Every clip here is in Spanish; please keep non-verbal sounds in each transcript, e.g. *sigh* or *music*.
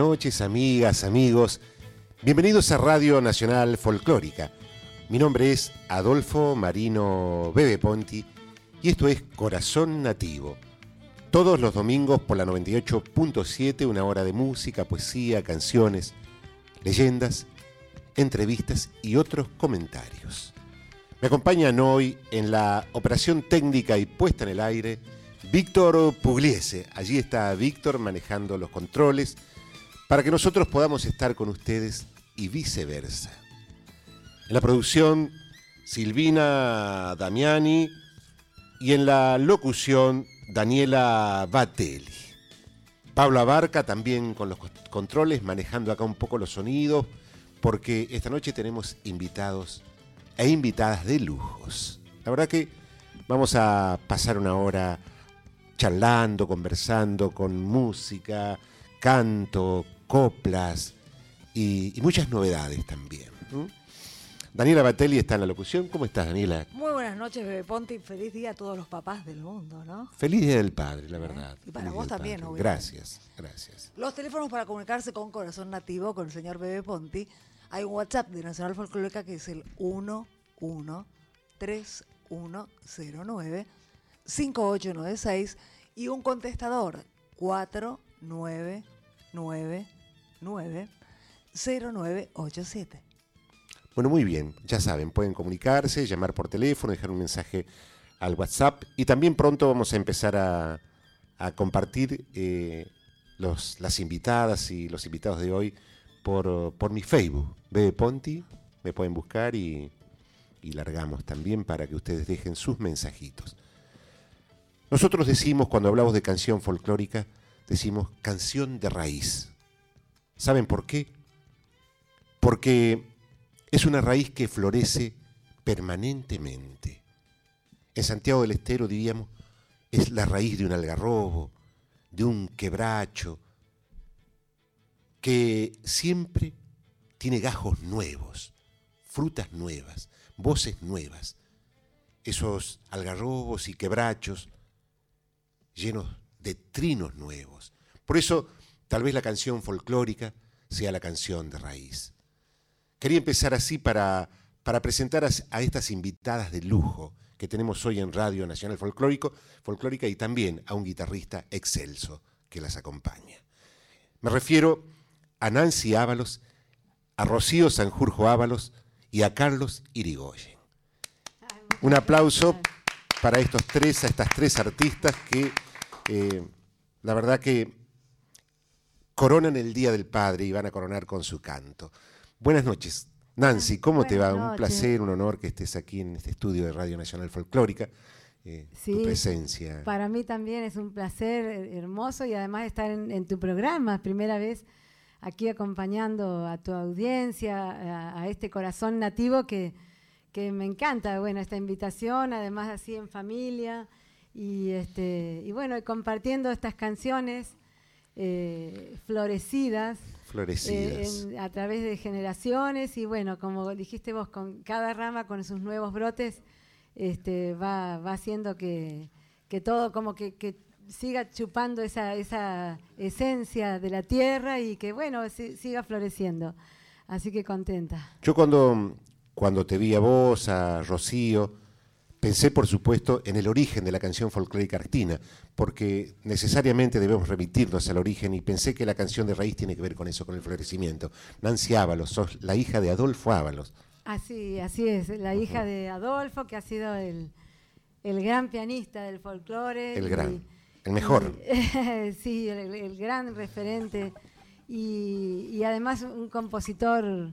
Noches, amigas, amigos. Bienvenidos a Radio Nacional Folclórica. Mi nombre es Adolfo Marino Bebe Ponti y esto es Corazón Nativo. Todos los domingos por la 98.7, una hora de música, poesía, canciones, leyendas, entrevistas y otros comentarios. Me acompañan hoy en la operación técnica y puesta en el aire Víctor Pugliese. Allí está Víctor manejando los controles para que nosotros podamos estar con ustedes y viceversa. En la producción, Silvina Damiani y en la locución, Daniela Batelli. Pablo Abarca también con los controles, manejando acá un poco los sonidos, porque esta noche tenemos invitados e invitadas de lujos. La verdad que vamos a pasar una hora charlando, conversando con música, canto, coplas y, muchas novedades también. Daniela Batelli está en la locución. ¿Cómo estás, Daniela? Muy buenas noches, Bebe Ponte, y feliz día a todos los papás del mundo, ¿no? Feliz día del padre, la verdad. Y para vos también, obviamente. Gracias, gracias. Los teléfonos para comunicarse con Corazón Nativo, con el señor Bebe Ponti. Hay un WhatsApp de Nacional Folclórica que es el 113109 5896 y un contestador 4999-0987. Bueno, muy bien, ya saben, pueden comunicarse, llamar por teléfono, dejar un mensaje al WhatsApp y también pronto vamos a empezar a, compartir eh, los, las invitadas y los invitados de hoy por, por mi Facebook, Bebe Ponti, me pueden buscar y, y largamos también para que ustedes dejen sus mensajitos. Nosotros decimos, cuando hablamos de canción folclórica, decimos canción de raíz. ¿Saben por qué? Porque es una raíz que florece permanentemente. En Santiago del Estero diríamos, es la raíz de un algarrobo, de un quebracho, que siempre tiene gajos nuevos, frutas nuevas, voces nuevas. Esos algarrobos y quebrachos llenos de trinos nuevos. Por eso, tal vez la canción folclórica sea la canción de raíz. Quería empezar así para, para presentar a, estas invitadas de lujo que tenemos hoy en Radio Nacional Folclórico, Folclórica y también a un guitarrista excelso que las acompaña. Me refiero a Nancy Ábalos, a Rocío Sanjurjo Ábalos y a Carlos Irigoyen. Un aplauso para estos tres, a estas tres artistas que eh, la verdad que coronan el Día del Padre y van a coronar con su canto. Buenas noches. Nancy, ¿cómo te va? Un placer, un honor que estés aquí en este estudio de Radio Nacional Folclórica. Eh, tu presencia. Para mí también es un placer eh, hermoso y además estar en, tu programa, primera vez aquí acompañando a tu audiencia, a este corazón nativo que, que me encanta, bueno, esta invitación, además así en familia, y, este, y bueno, compartiendo estas canciones eh, florecidas, florecidas. Eh, a través de generaciones, y bueno, como dijiste vos, con cada rama, con sus nuevos brotes, este, va, va haciendo que, que todo como que, que siga chupando esa, esa esencia de la tierra y que, bueno, si- siga floreciendo. Así que contenta. Yo cuando, cuando te vi a vos, a Rocío, pensé por supuesto en el origen de la canción folclórica argentina, porque necesariamente debemos remitirnos al origen y pensé que la canción de raíz tiene que ver con eso, con el florecimiento. Nancy Ábalos, sos la hija de Adolfo Ábalos. Así, así es, la hija de Adolfo, que ha sido el, el gran pianista del folclore. El y- gran, el mejor. y- *laughs* sí, el, el gran referente. Y, y además un compositor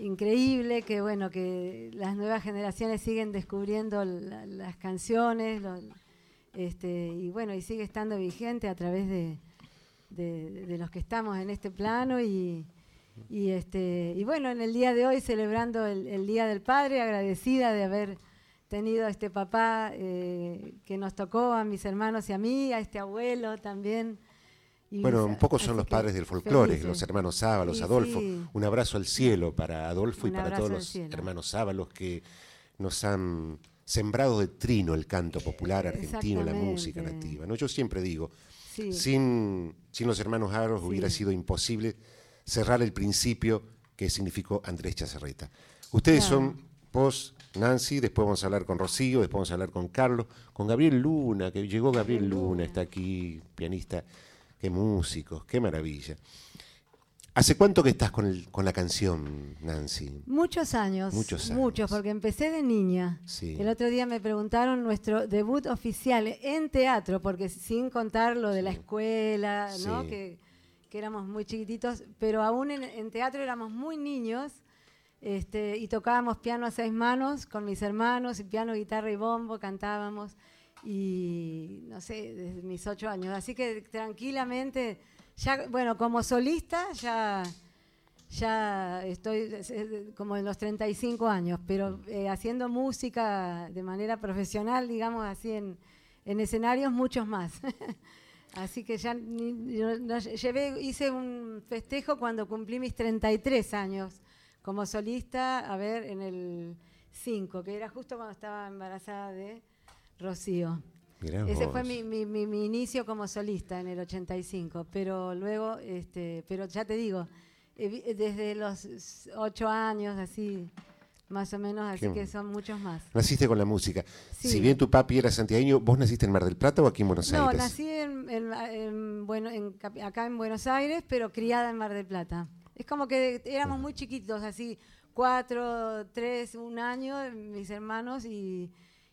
increíble que, bueno, que las nuevas generaciones siguen descubriendo la- las canciones, lo- este, y bueno, y sigue estando vigente a través de, de- los que estamos en este plano y, y, este, y bueno, en el día de hoy celebrando el, el Día del Padre, agradecida de haber tenido a este papá eh, que nos tocó, a mis hermanos y a mí, a este abuelo también. Y Bueno, un poco son los padres del folclore, felices. los hermanos Ábalos, Sí, Adolfo. sí. Un abrazo al cielo para Adolfo y para todos los cielo. hermanos Ábalos que nos han sembrado de trino el canto popular argentino, la música nativa. ¿no? Yo siempre digo, Sí. sin, sin los hermanos Sí. hubiera sido imposible cerrar el principio que significó Andrés Chazarreta. Ustedes Claro. son vos, Nancy, después vamos a hablar con Rocío, después vamos a hablar con Carlos, con Gabriel Luna, que llegó Gabriel Luna, está aquí, pianista, qué músicos, qué maravilla. ¿Hace cuánto que estás con, el- con la canción, Nancy? Muchos años. Muchos Muchos, años. porque empecé de niña. Sí. El otro día me preguntaron nuestro debut oficial en teatro, porque sin contar lo de la escuela. Que, que éramos muy chiquititos, pero aún en, en teatro éramos muy niños este, y tocábamos piano a seis manos con mis hermanos, y piano, guitarra y bombo, cantábamos, y no sé, desde mis ocho años. Así que tranquilamente, ya, bueno, como solista ya ya estoy es- es como en los 35 años, pero eh, haciendo música de manera profesional, digamos así, en, en escenarios muchos más. *laughs* así que ya llevé, hice un festejo cuando cumplí mis 33 años como solista, a ver, en el 5, que era justo cuando estaba embarazada de Rocío. Mirá Ese vos. fue mi, mi- mi- mi inicio como solista en el 85, pero luego, este, pero ya te digo, eh, eh, desde los ocho años, así, más o menos, así Qué- que son muchos más. Naciste con la música. Sí. Si bien tu papi era santiagueño, ¿vos naciste en Mar del Plata o aquí en Buenos No, Aires? nací en, en- en bueno, acá en Buenos Aires, pero criada en Mar del Plata. Es como que éramos muy chiquitos, así, cuatro, tres, un año, mis hermanos, y,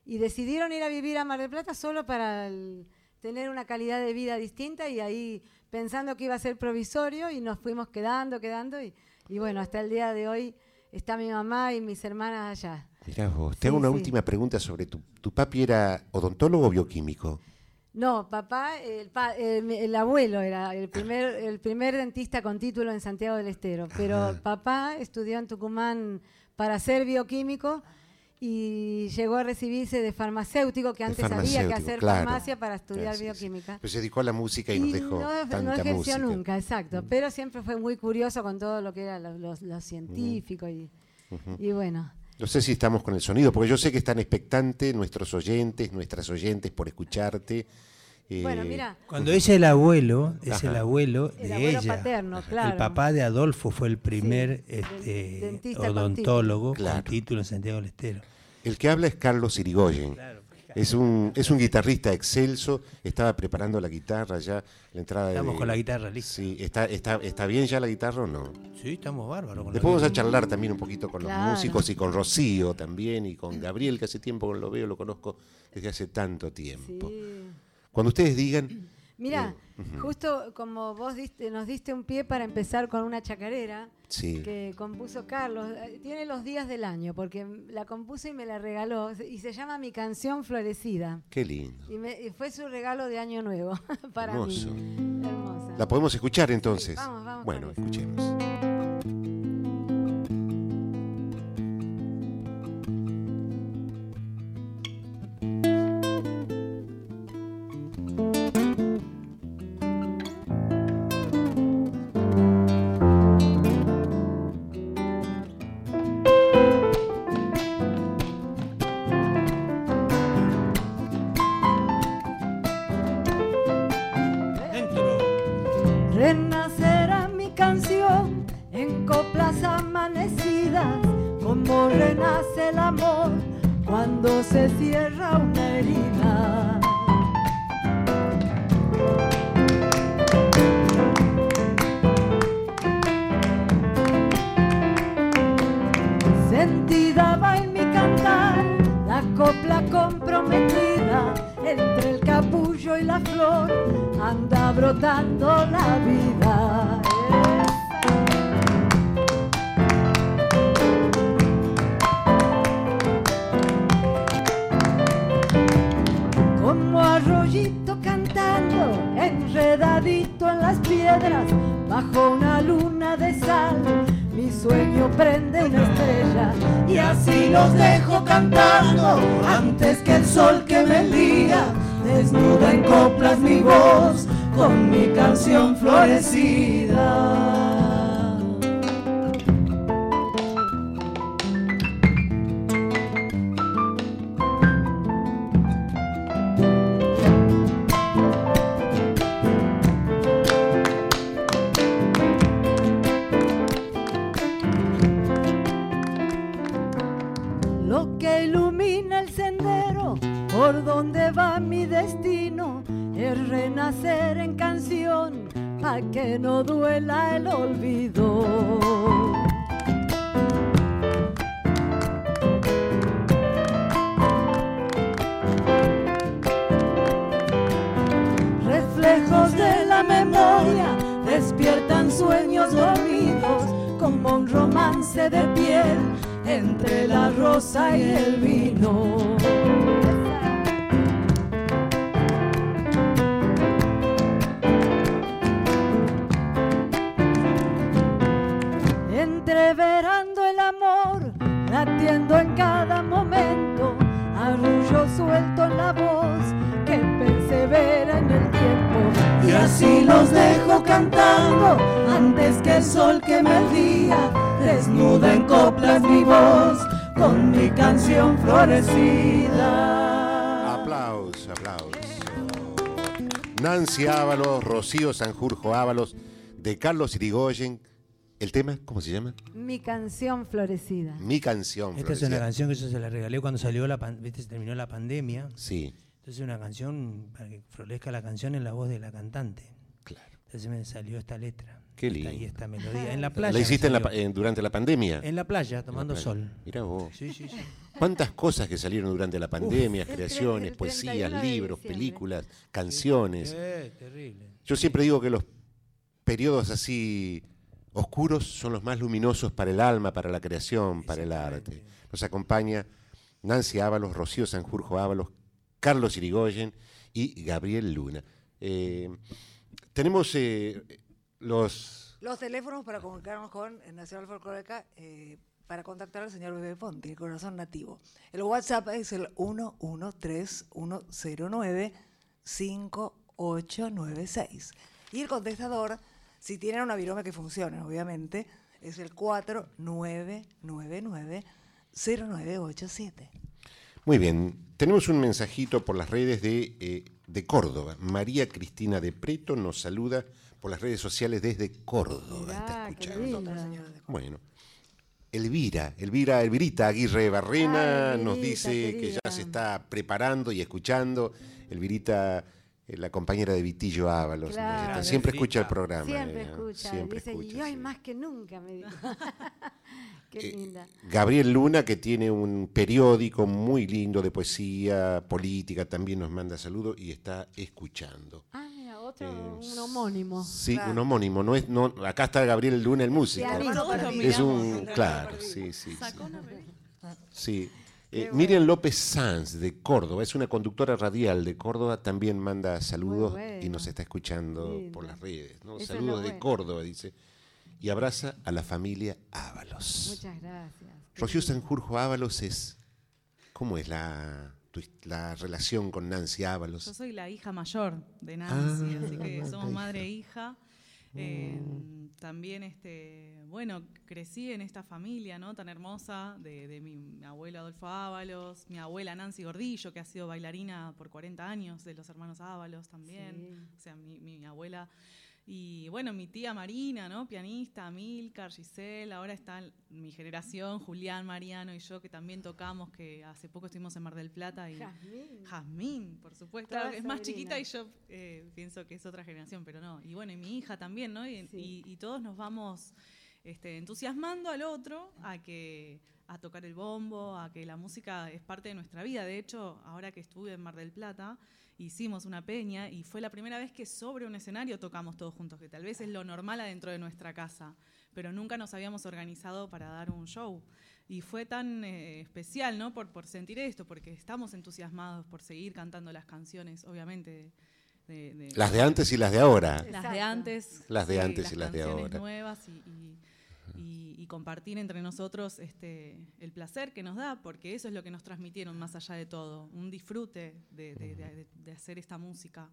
y decidieron ir a vivir a Mar del Plata solo para el- tener una calidad de vida distinta y ahí pensando que iba a ser provisorio y nos fuimos quedando, quedando, y, y bueno, hasta el día de hoy está mi mamá y mis hermanas allá. Mirá vos. Te Sí, hago una sí. última pregunta sobre tu, tu papi era odontólogo o bioquímico. No, papá, el, pa- el- el abuelo era el primer, el primer dentista con título en Santiago del Estero, pero papá estudió en Tucumán para ser bioquímico y llegó a recibirse de farmacéutico, que antes había que farmacéutico, hacer claro. farmacia para estudiar bioquímica. Pero se dedicó a la música y, nos dejó no, tanta no ejerció música. Nunca, exacto, pero siempre fue muy curioso con todo lo que era lo, lo- lo científico y, y bueno. No sé si estamos con el sonido, porque yo sé que están expectantes nuestros oyentes, nuestras oyentes por escucharte. Eh, Bueno, mira, Cuando dice el abuelo, es Ajá. el abuelo de El abuelo ella. paterno, claro. El papá de Adolfo fue el primer Sí, este, con odontólogo con, Claro. título en Santiago del Estero. El que habla es Carlos Irigoyen. Es un, es un guitarrista excelso. Estaba preparando la guitarra ya, la entrada Estamos de- con la guitarra lista. Sí, ¿está, está, ¿está bien ya la guitarra o no? Sí, estamos bárbaros. con la Después vamos a charlar también un poquito con los Claro. músicos y con Rocío también y con Gabriel, que hace tiempo que lo veo, lo conozco desde hace tanto tiempo. sí. Cuando ustedes digan, *clears throat* Mira, justo como vos diste, nos diste un pie para empezar con una chacarera sí, que compuso Carlos, eh, tiene los días del año, porque la compuso y me la regaló, y se llama Mi canción florecida. qué lindo. Y, me- y fue su regalo de año nuevo *laughs* para Hermoso. mí. Hermosa. ¿La podemos escuchar entonces? Sí, vamos, vamos bueno, escuchemos. Lo que ilumina el sendero por donde va mi destino es renacer en canción pa' que no duela el olvido. Reflejos de la memoria despiertan sueños dormidos como un romance de piel entre la rosa y el vino. Entreverando el amor, latiendo en cada momento, arrullo suelto en la voz que persevera en el tiempo. Y así los dejo cantando antes que el sol queme el día, desnuda en coplas mi voz con mi canción florecida. Aplausos, aplausos. Nancy Ábalos, Rocío Sanjurjo Ábalos, de Carlos Irigoyen. ¿El tema cómo se llama? Mi canción florecida. Mi canción. Esta es una Florecida. canción que yo se la regalé cuando salió la pan- ¿viste? se terminó la pandemia. Sí, Entonces una canción para que florezca la canción en la voz de la cantante. claro. Entonces me salió esta letra. Qué lindo. Y esta melodía. En la playa. ¿La hiciste en la durante la pandemia? En la playa, tomando playa. sol. Mirá vos. Sí, sí, sí. ¿Cuántas cosas que salieron durante la pandemia? Creaciones, el poesías, 31 de libros, películas, canciones. Eh, terrible. Yo siempre digo que los periodos así oscuros son los más luminosos para el alma, para la creación, para el arte. Nos acompaña Nancy Ábalos, Rocío Sanjurjo Ábalos, Carlos Irigoyen y Gabriel Luna. Eh, tenemos eh, los... Los teléfonos para comunicarnos con el Nacional Folclórica eh, para contactar al señor Bebé Ponti, el corazón nativo. El WhatsApp es el 1131095896. Y el contestador, si tienen una virome que funcione, obviamente, es el 4999-0987. Muy bien, tenemos un mensajito por las redes de, eh, de Córdoba. María Cristina de Preto nos saluda por las redes sociales desde Córdoba. Está Mirá, escuchando. Bueno, Elvira, Elvira, Elvirita Aguirre Barrena Ay, nos dice que ya se está preparando y escuchando. Elvirita, eh, la compañera de Vitillo Ábalos, Claro. está- siempre escucha el programa. Siempre ella, escucha, siempre dice, escucha, y hoy sí. más que nunca, me dijo. *laughs* Qué Eh, linda. Gabriel Luna, que tiene un periódico muy lindo de poesía, política, también nos manda saludos y está escuchando. Ah, otro, Eh, un homónimo. Sí, Claro. un homónimo. No es, no, acá está Gabriel Luna, el músico. Es un, claro, sí, sí. sí. Una. Eh, Miriam López Sanz de Córdoba, es una conductora radial de Córdoba, también manda saludos bueno. y nos está escuchando Lindo. por las redes. ¿no? Eso Saludos de bueno. Córdoba, dice. Y abraza a la familia Ábalos. Muchas gracias. Rocío. Sanjurjo Ábalos es. ¿Cómo es la, tu la relación con Nancy Yo Ábalos? soy la hija mayor de Nancy, Ah, así que somos madre e hija. Eh, también, este, bueno, crecí en esta familia ¿no? tan hermosa de, de mi abuelo Adolfo Ábalos, mi abuela Nancy Gordillo, que ha sido bailarina por 40 años, de los hermanos Ábalos también. Sí. O sea, mi, mi abuela Y bueno, mi tía Marina, ¿no? Pianista, Milcar, Giselle, ahora está mi generación, Julián, Mariano y yo, que también tocamos, que hace poco estuvimos en Mar del Plata. Y Jazmín. Jazmín, por supuesto. Toda es más chiquita y yo eh, pienso que es otra generación, pero no. Y bueno, y mi hija también, ¿no? Y, Sí. y- y todos nos vamos este, entusiasmando al otro a que a tocar el bombo, a que la música es parte de nuestra vida. De hecho, ahora que estuve en Mar del Plata, hicimos una peña y fue la primera vez que sobre un escenario tocamos todos juntos, que tal vez es lo normal adentro de nuestra casa, pero nunca nos habíamos organizado para dar un show. Y fue tan eh, especial, ¿no? Por, por sentir esto, porque estamos entusiasmados por seguir cantando las canciones, obviamente. de- de- Las de antes y las de ahora. las de antes. Las de antes y las las de ahora. nuevas y, y- y- y compartir entre nosotros este, el placer que nos da, porque eso es lo que nos transmitieron más allá de todo, un disfrute de, de- de- de hacer esta música.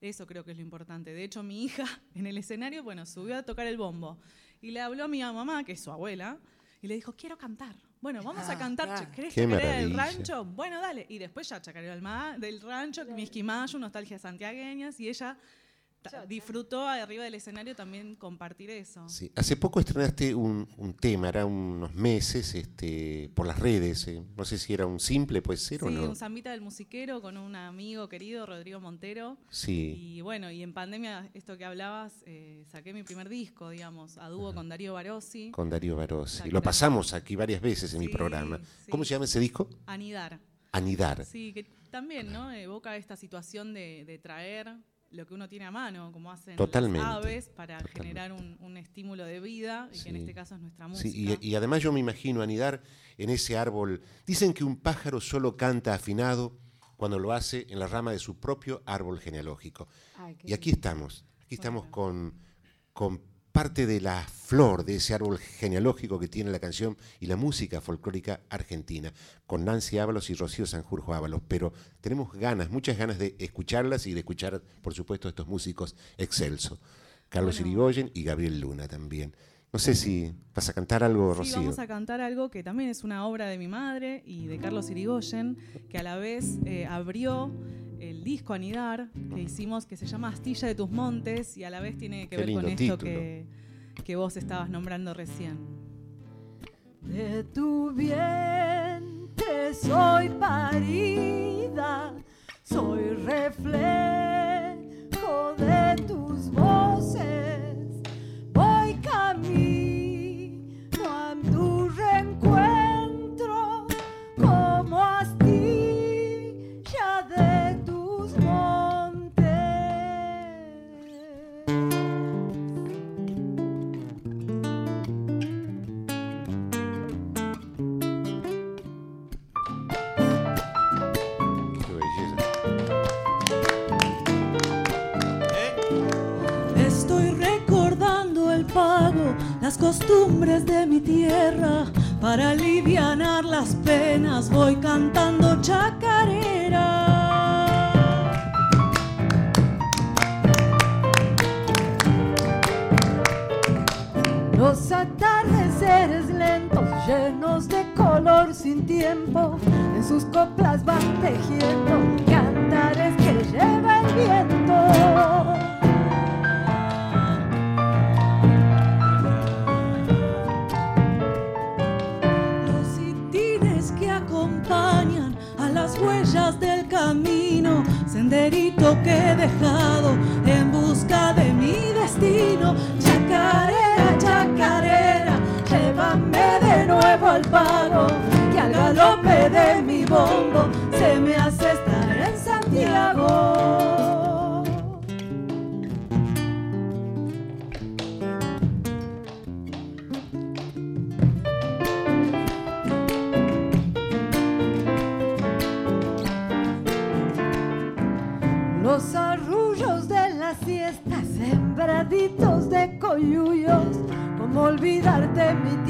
Eso creo que es lo importante. De hecho, mi hija *laughs* en el escenario, bueno, subió a tocar el bombo y le habló a mi mamá, que es su abuela, y le dijo, quiero cantar. Bueno, vamos a Ah, cantar. claro. ¿Querés chacarera del rancho? Bueno, dale. Y después ya chacarera del, rancho, Misquimayo, nostalgias santiagueñas, y ella. Disfrutó arriba del escenario también compartir eso. Sí. Hace poco estrenaste un, un tema, era unos meses, este, por las redes. eh. No sé si era un simple, puede ser o Sí, no. un zambita del musiquero con un amigo querido, Rodrigo Montero. Sí. Y bueno, y en pandemia, esto que hablabas, eh, saqué mi primer disco, digamos, a dúo con Darío Barossi. Con Darío Barossi. Lo pasamos aquí varias veces en mi Sí, programa. sí. ¿Cómo se llama ese disco? Anidar. Anidar. Sí, que también, ¿no? Evoca esta situación de, de traer lo que uno tiene a mano, como hacen Totalmente, las aves, para totalmente. generar un, un estímulo de vida, y que en este caso es nuestra Sí, música. y, y además yo me imagino anidar en ese árbol. Dicen que un pájaro solo canta afinado cuando lo hace en la rama de su propio árbol genealógico. Ay, Y aquí estamos, aquí estamos con, con parte de la flor de ese árbol genealógico que tiene la canción y la música folclórica argentina, con Nancy Ábalos y Rocío Sanjurjo Ábalos. Pero tenemos ganas, muchas ganas de escucharlas y de escuchar, por supuesto, a estos músicos excelso. Carlos Bueno. Irigoyen y Gabriel Luna también. No sé si vas a cantar algo, Sí, Rocío. vamos a cantar algo que también es una obra de mi madre y de Carlos Irigoyen, que a la vez eh, abrió el disco Anidar que hicimos, que se llama Astilla de tus Montes, y a la vez tiene que Qué ver con esto que, que vos estabas nombrando recién. De tu vientre soy parida, soy reflejo de tus voces. Voy camino costumbres de mi tierra. Para alivianar las penas voy cantando chacarera. Los atardeceres lentos, llenos de color sin tiempo, en sus coplas van tejiendo cantares que lleva el viento. Senderito que he dejado en busca de mi destino. Chacarera, mi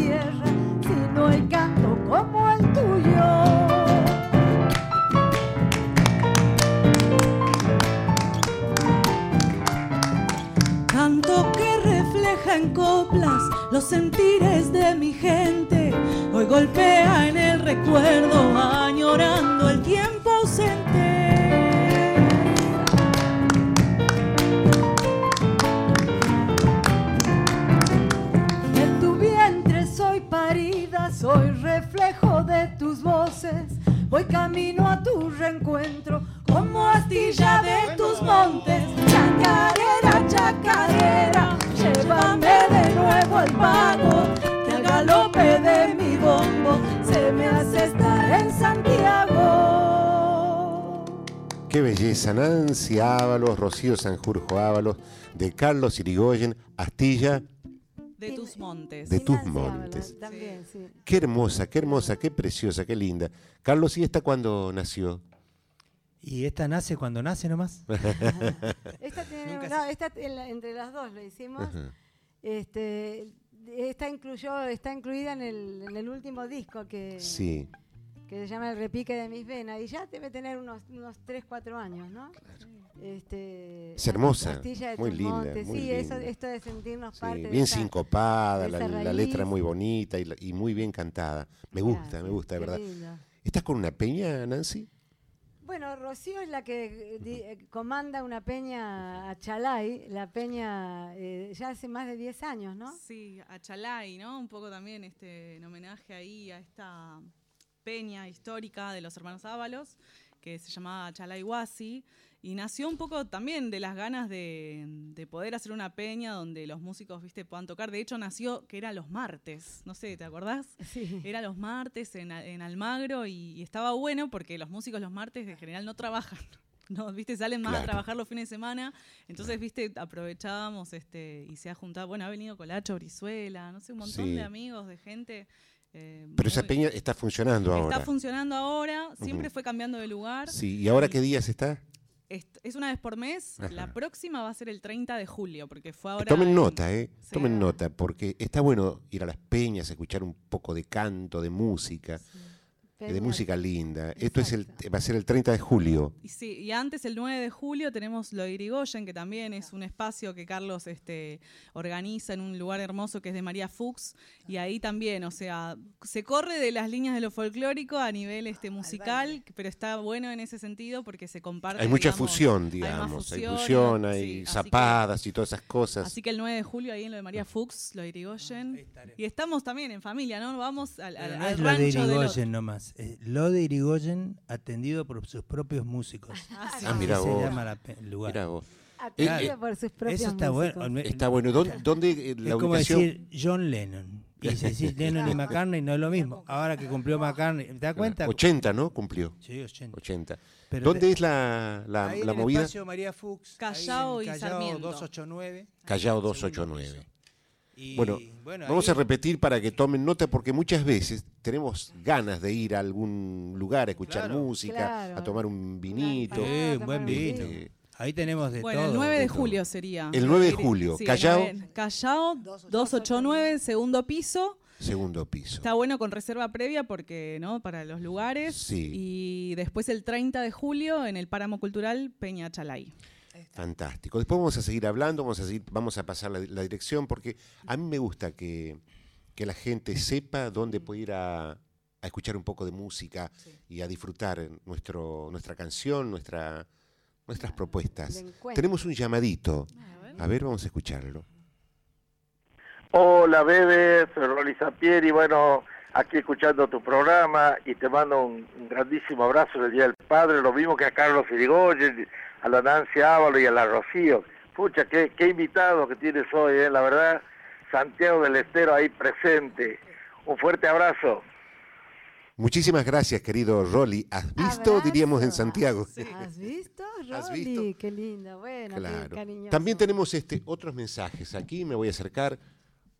Rocío Sanjurjo Ábalos, de Carlos Irigoyen, Astilla, De tus montes. De tus montes. También, sí. Qué hermosa, qué hermosa, qué preciosa, qué linda. Carlos, ¿y esta cuándo nació? Y esta nace cuando nace nomás. *laughs* Esta no, esta en la- entre las dos lo hicimos. Ajá. Este, esta incluyó, está incluida en el, en el último disco que, Sí, que se llama El repique de mis venas y ya debe tener unos, unos 3, 4 años, ¿no? Este, Es hermosa, de muy linda, muy sí, eso, linda. esto de sentirnos sí, parte de bien esa- sincopada, de la, la letra muy bonita y, la- y muy bien cantada. Me gusta, me gusta, de verdad. lindo. ¿Estás con una peña, Nancy? Bueno, Rocío es la que eh, di- eh, comanda una peña a Chalay, la peña eh, ya hace más de 10 años, ¿no? Sí, a Chalai, ¿no? Un poco también este, en homenaje ahí a esta peña histórica de los hermanos Ábalos, que se llamaba Chalai Huasi, y nació un poco también de las ganas de, de poder hacer una peña donde los músicos, viste, puedan tocar. De hecho, nació que era los martes, no sé, ¿te acordás? Sí. Era los martes en, en Almagro y, y estaba bueno porque los músicos los martes en general no trabajan. *laughs* No, viste, salen más Claro. a trabajar los fines de semana. Entonces, viste, aprovechábamos este, y se ha juntado. Bueno, ha venido Colacho, Brizuela, no sé, un montón Sí. de amigos, de gente. eh, Pero esa peña está funcionando ahora. Está funcionando ahora, siempre fue cambiando de lugar. Sí, ¿y ahora qué días está? Es, una vez por mes. Ajá. La próxima va a ser el 30 de julio, porque fue ahora. Tomen en- nota, ¿eh? Sí. Tomen nota, porque está bueno ir a las peñas, escuchar un poco de canto, de música, de música linda. Esto es el, va a ser el 30 de julio. Y sí, y antes, el 9 de julio, tenemos lo de Irigoyen, que también es un espacio que Carlos este, organiza en un lugar hermoso que es de María Fuchs. Y ahí también, o sea, se corre de las líneas de lo folclórico a nivel este, musical, pero está bueno en ese sentido porque se comparte. Hay mucha digamos, fusión, hay digamos. Hay fusión, sí, hay que- zapadas y todas esas cosas. Así que el 9 de julio ahí en lo de María Fuchs, lo de Irigoyen. Estaré. Y estamos también en familia, ¿no? Vamos al, al, no al es lo de rancho otro. Irigoyen nomás. Es lo de Irigoyen atendido por sus propios músicos. Ah, sí. Ah, mirá Así vos. se llama la pe- el lugar. Mirá vos. Atendida Eh, por sus propios Eso está músicos. bueno. Está bueno. ¿Dónde, dónde, eh, Es la como ubicación? decir John Lennon. Y si decís *laughs* Lennon y McCartney no es lo mismo. Ahora que cumplió McCartney, ¿te das cuenta? 80, ¿no? Cumplió. Sí, 80. 80. Pero ¿Dónde te- es la, la, Ahí en la el movida? espacio María Fuchs. Callao ahí y en Callao Sarmiento. 289. Callao segundo 289. Y, Bueno, Vamos ahí- a repetir para que tomen nota porque muchas veces tenemos ganas de ir a algún lugar a escuchar Claro. música, Claro. a tomar un vinito. Sí, un buen vino. Eh, Ahí tenemos de Bueno, todo. el 9 de de todo. julio sería. El 9 de julio, Sí, Callao. Callao 289, segundo piso. segundo piso. Está bueno con reserva previa porque, ¿no? Para los lugares. Sí. Y después el 30 de julio en el Páramo Cultural Peña Chalay. Fantástico. Después vamos a seguir hablando, vamos a, seguir, vamos a pasar la, la dirección porque a mí me gusta que, que la gente sepa dónde puede ir a, a escuchar un poco de música y a disfrutar nuestro, nuestra canción, nuestra, nuestras propuestas. Tenemos un llamadito. A ver, vamos a escucharlo. Hola, Bebe, soy Rolly Sampieri. Bueno, aquí escuchando tu programa y te mando un, un grandísimo abrazo del Día del Padre, lo mismo que a Carlos Irigoyen, a la Nancy Ávalo y a la Rocío. Pucha, qué, qué invitado que tienes hoy, ¿eh? la verdad. Santiago del Estero ahí presente. Un fuerte abrazo. Muchísimas gracias, querido Rolly. ¿Has visto? Abrazo. Diríamos en Santiago. ¿Has visto, ¿Has Rolly? visto? Qué lindo, bueno, qué Claro. cariñoso. También tenemos este, otros mensajes. Aquí me voy a acercar.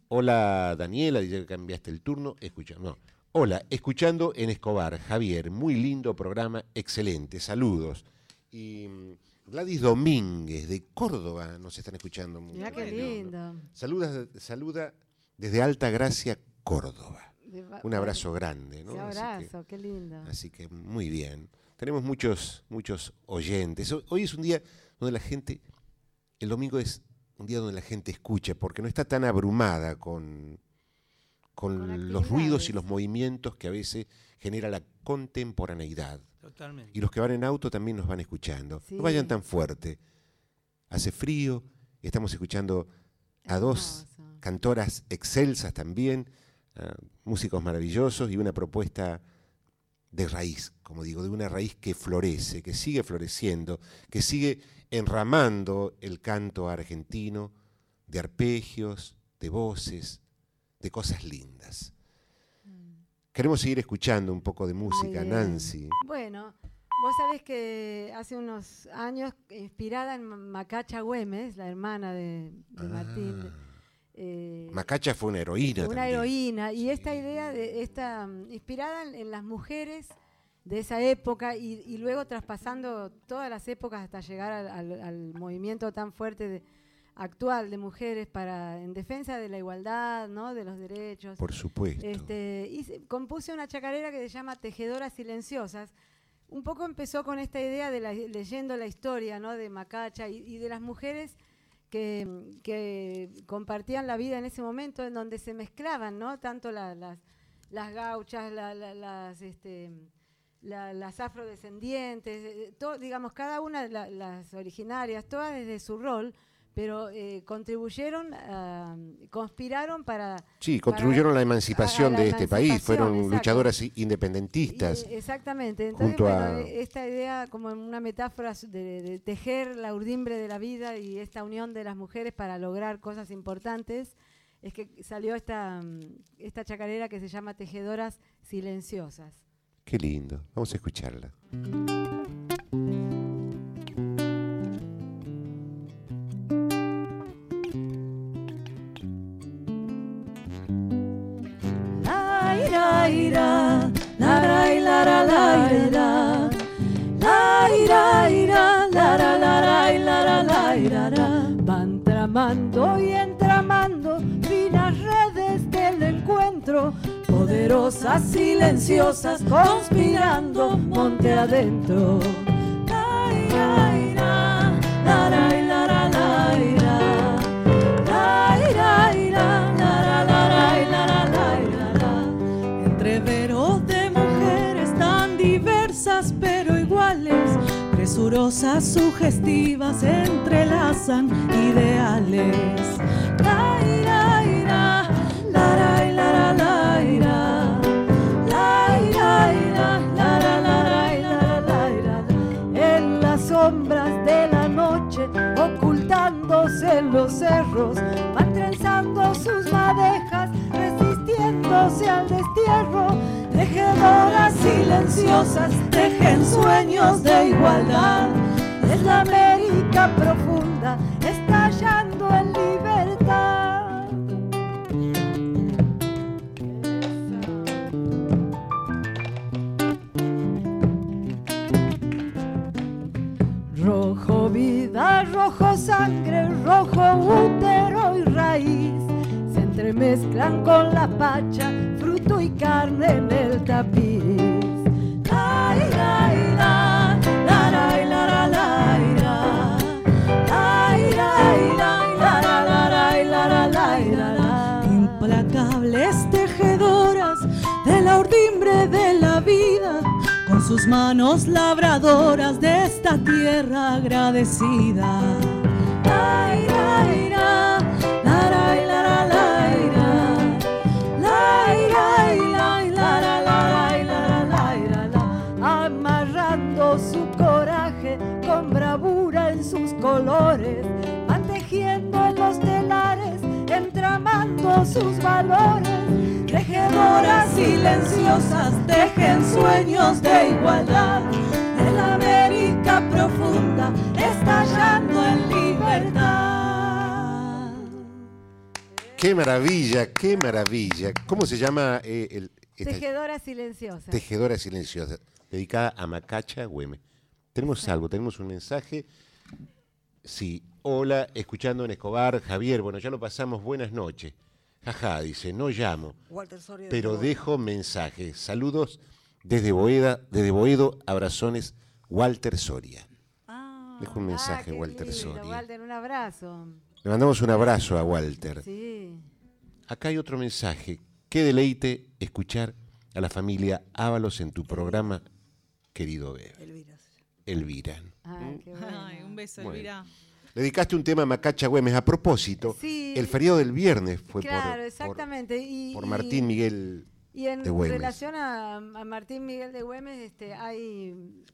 Hola, Daniela, dice que cambiaste el turno. Escucha, no. Hola, escuchando en Escobar. Javier, muy lindo programa, excelente. Saludos. Y mm, Gladys Domínguez, de Córdoba, nos están escuchando. Mirá qué lindo. Saluda, saluda desde Alta Gracia, Córdoba. Un abrazo grande. ¿no? Un que- abrazo, qué lindo. Así que muy bien. Tenemos muchos, muchos oyentes. Ho- Hoy es un día donde la gente, el domingo es un día donde la gente escucha, porque no está tan abrumada con, con, Con los ruidos y los movimientos que a veces genera la contemporaneidad. Totalmente. Y los que van en auto también nos van escuchando. Sí. No vayan tan fuerte. Hace frío, estamos escuchando a dos Hermoso. cantoras excelsas también, ah, músicos maravillosos y una propuesta de raíz, como digo, de una raíz que florece, que sigue floreciendo, que sigue enramando el canto argentino de arpegios, de voces, de cosas lindas. Queremos seguir escuchando un poco de música. Nancy. Bueno, vos sabés que hace unos años, inspirada en Macacha Güemes, la hermana de, de Martín, Ah, eh, Macacha fue una heroína una también. heroína, y esta idea de esta mm, inspirada en, en las mujeres de esa época y, y luego traspasando todas las épocas hasta llegar al, al- al movimiento tan fuerte de- actual de mujeres para en defensa de la igualdad, ¿no? de los derechos. Por supuesto. Este, y se- compuse una chacarera que se llama Tejedoras Silenciosas. Un poco empezó con esta idea de la- leyendo la historia ¿no? de Macacha y, y de las mujeres que, que compartían la vida en ese momento, en donde se mezclaban ¿no? tanto la- las, las gauchas, la- la- las, este, la- las afrodescendientes, eh, digamos, cada una, la- las originarias, todas desde su rol, pero eh, contribuyeron, a- conspiraron para Sí, contribuyeron a la emancipación a la de este país, fueron exacto. luchadoras independentistas. y- exactamente. Entonces, bueno, a- e- esta idea como una metáfora de, de tejer la urdimbre de la vida y esta unión de las mujeres para lograr cosas importantes, es que salió esta, mm, esta chacarera que se llama Tejedoras Silenciosas. Qué lindo, vamos a escucharla. La ra la ira ra. Entreveros de mujeres tan diversas pero iguales, presurosas, sugestivas, entrelazan ideales. En los cerros, van trenzando sus madejas, resistiéndose al destierro. Tejedoras silenciosas tejen sueños de igualdad. Es la América profunda, rojo útero y raíz. Se entremezclan con la pacha, fruto y carne en el tapiz. La ira, ira, la ra, y la ra, la ira. La ira, ira, y la ra, la ra, y la ra, la ira, ra. Implacables tejedoras de la urdimbre de la vida, con sus manos labradoras de esta tierra agradecida. Amarrando su coraje con bravura en sus colores, en los telares, entramando sus valores. Tejedoras silenciosas tejen sueños de igualdad. La América profunda, estallando en libertad. Qué maravilla, qué maravilla. ¿Cómo se llama eh, el, esta Tejedoras Silenciosas. tejedora silenciosa? Dedicada a Macacha Güeme. Tenemos algo, tenemos un mensaje. Sí, hola, escuchando en Escobar, Javier, bueno, ya lo pasamos, buenas noches. Jaja, dice, no llamo, Walter Soria de pero dejo mensaje. Saludos desde Boeda, desde Boedo, abrazones, Walter Soria. Ah, Dejo un Ah, mensaje, Walter lindo, Soria. Walter, un abrazo. Le mandamos un abrazo a Walter. Sí. Acá hay otro mensaje. Qué deleite escuchar a la familia Ábalos en tu programa, querido Bebe. Elvira. Elvira. Ah, qué bueno. Ay, un beso, Bueno. Elvira. Le dedicaste un tema a Macacha Güemes. A propósito, Sí. el feriado del viernes fue por- Claro, por, exactamente. y, por y- Martín Miguel Y en de Güemes. relación a, a Martín Miguel de Güemes, este, hay,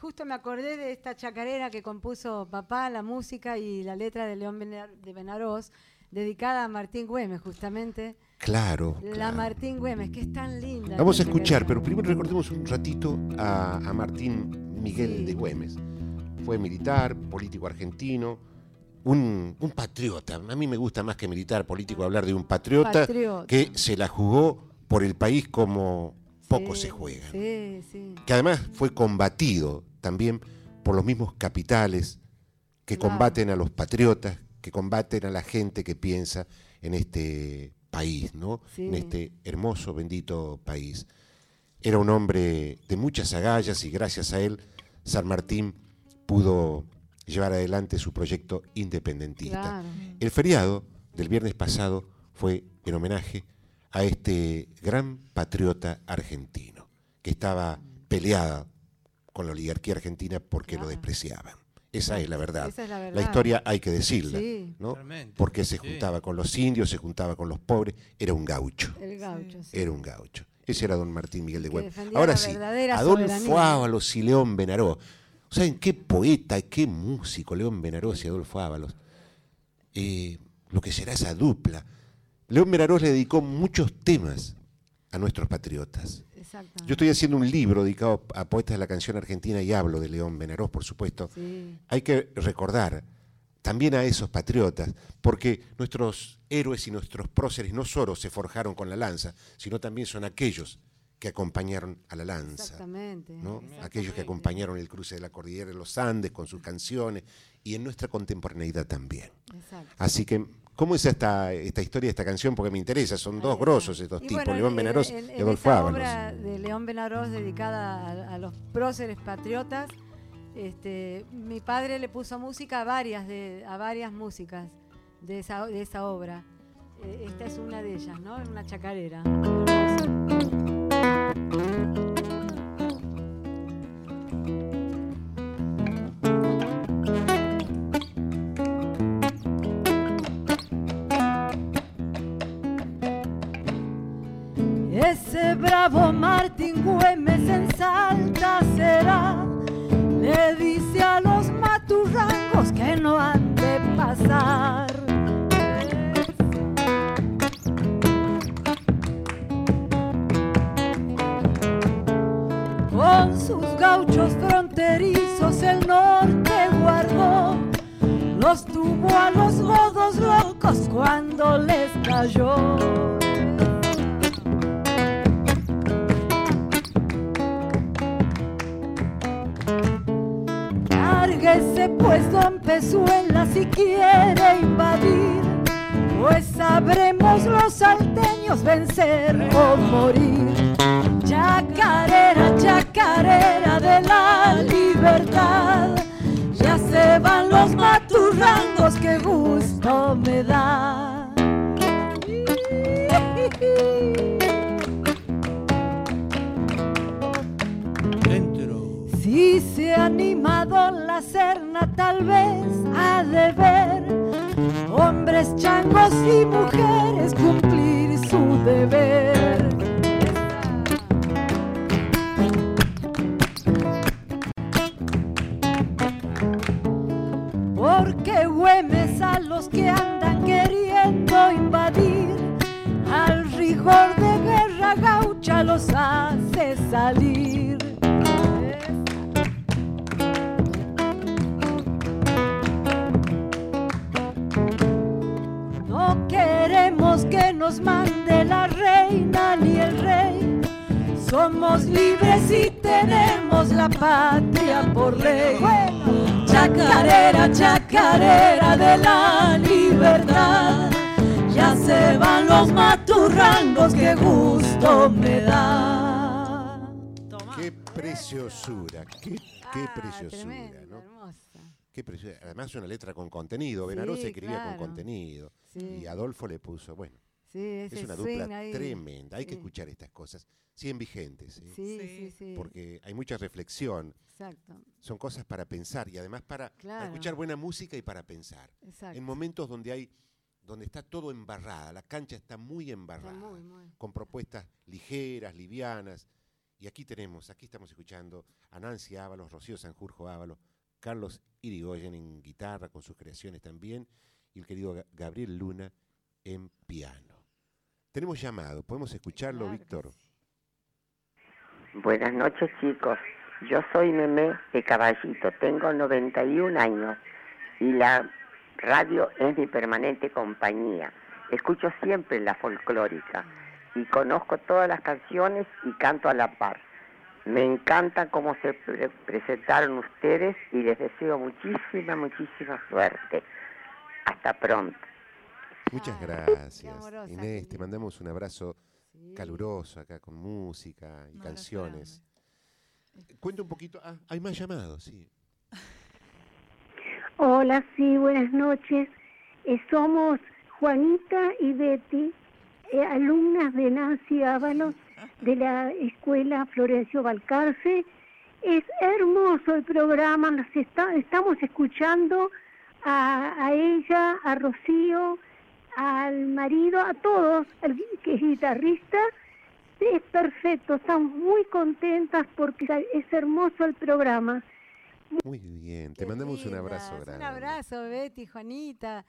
justo me acordé de esta chacarera que compuso papá, la música y la letra de León de Benarós, dedicada a Martín Güemes, justamente. Claro. La claro. Martín Güemes, que es tan linda. Vamos a escuchar, pero primero recordemos un ratito a, a Martín Miguel Sí. de Güemes. Fue militar, político argentino, un, un patriota. A mí me gusta más que militar, político, hablar de un patriota, Patriota. que se la jugó por el país como poco Sí, se juega. Sí, sí. Que además fue combatido también por los mismos capitales que Claro. combaten a los patriotas, que combaten a la gente que piensa en este país, ¿no? En este hermoso, bendito país. Era un hombre de muchas agallas y gracias a él San Martín pudo llevar adelante su proyecto independentista. Claro. El feriado del viernes pasado fue en homenaje a este gran patriota argentino, que estaba peleada con la oligarquía argentina porque lo Claro. despreciaban. Esa es la verdad. Esa es la historia hay que decirla, Sí. ¿no? Porque se sí. juntaba con los indios, se juntaba con los pobres, era un gaucho. El gaucho, sí. Era un gaucho. Ese era don Martín Miguel de Güemes. Ahora sí, Adolfo soberanía. Ábalos y León Benaró. ¿Saben qué poeta, qué músico León Benarós y Adolfo Ábalos? Eh, lo que será esa dupla. León Benarós le dedicó muchos temas a nuestros patriotas. Yo estoy haciendo un libro dedicado a poetas de la canción argentina y hablo de León Benarós, por supuesto. Sí. Hay que recordar también a esos patriotas, porque nuestros héroes y nuestros próceres no solo se forjaron con la lanza, sino también son aquellos que acompañaron a la lanza. Exactamente. ¿no? Aquellos que exactamente. acompañaron el cruce de la cordillera de los Andes con sus canciones y en nuestra contemporaneidad también. Exacto. Así que, ¿cómo es esta, esta historia, esta canción? Porque me interesa, son dos Ahí grosos estos Y tipos, bueno, León en- Benarós en- y Adolfo Ábalos. obra de León Benarós dedicada a, a los próceres patriotas, este, mi padre le puso música a varias, de, a varias músicas de esa, de esa obra. Eh, esta es una de ellas, ¿no? Una chacarera. Hermosa. Ese bravo Martín Güemes en Salta será, le dice a los maturrangos que no han de pasar. Con sus gauchos fronterizos el norte guardó, los tuvo a los godos locos cuando les cayó. Lárguese pues don Pezuela si quiere invadir, pues sabremos los salteños vencer o morir. Chacarera, chacarera de la libertad, ya se van los maturrangos, qué gusto me da. Animado la serna, tal vez ha de ver hombres changos y mujeres cumplir su deber. Porque Güemes a los que andan queriendo invadir, al rigor de guerra gaucha los hace salir. Que nos mande la reina ni el rey. Somos libres y tenemos la patria por ley. Chacarera, chacarera de la libertad. Ya se van los maturrangos, qué gusto me da. Qué preciosura, qué, qué Ah, preciosura. Qué preciosura. Además una letra con contenido. Benarós Sí, escribía claro. con contenido. Sí. Y Adolfo le puso, bueno, Sí, es una dupla ahí. tremenda. Hay que escuchar estas cosas. Siguen vigentes, ¿eh? Sí, sí, porque hay mucha reflexión. Exacto, Son cosas para pensar y además para, escuchar buena música y para pensar. exacto. En momentos donde hay donde está todo embarrada, la cancha está muy embarrada, muy, muy. con propuestas ligeras, livianas. Y aquí tenemos, aquí estamos escuchando a Nancy Ábalos, Rocío Sanjurjo Ábalos, Carlos Irigoyen en guitarra, con sus creaciones también, y el querido Ga- Gabriel Luna en piano. Tenemos llamado, ¿podemos escucharlo, Claro Víctor? Buenas noches chicos, yo soy Memé de Caballito, tengo 91 años y la radio es mi permanente compañía. Escucho siempre la folclórica y conozco todas las canciones y canto a la par. Me encanta cómo se pre- presentaron ustedes y les deseo muchísima, muchísima suerte. Hasta pronto. Muchas gracias. amorosa, Inés, te mandamos un abrazo Sí. caluroso acá con música y canciones. Cuenta un poquito. Ah, hay más llamados, sí. *laughs* Hola, sí, buenas noches. Eh, somos Juanita y Betty, eh, alumnas de Nancy Ábalos de la Escuela Florencio Balcarce. Es hermoso el programa, nos está- estamos escuchando a, a ella, a Rocío, al marido, a todos, al *laughs* que es guitarrista. Es perfecto, estamos muy contentas porque es hermoso el programa. Muy bien. Te Qué mandamos un abrazo grande. Un abrazo, Betty, Juanita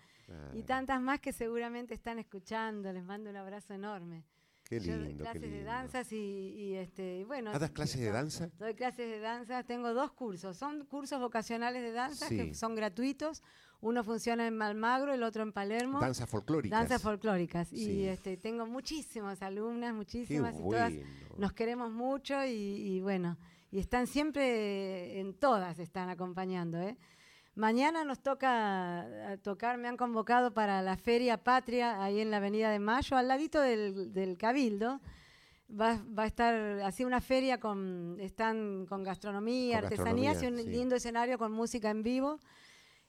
y tantas más que seguramente están escuchando. Les mando un abrazo enorme. Qué Yo doy lindo, qué clases de lindo. danzas y, y, este, bueno. ¿Ah, das clases de danza? Doy clases de danza, tengo dos cursos. Son cursos vocacionales de danza Sí. que son gratuitos. Uno funciona en Malmagro, el otro en Palermo. Danzas folclóricas. Danzas folclóricas. Sí. Y este, tengo muchísimas alumnas, muchísimas, y bueno. todas nos queremos mucho y, y bueno, y están siempre, en todas están acompañando. ¿eh? Mañana nos toca eh, tocar, me han convocado para la Feria Patria, ahí en la Avenida de Mayo, al ladito del, del Cabildo. Va, va a estar así una feria con, están con gastronomía, Con artesanías y un sí. lindo escenario con música en vivo.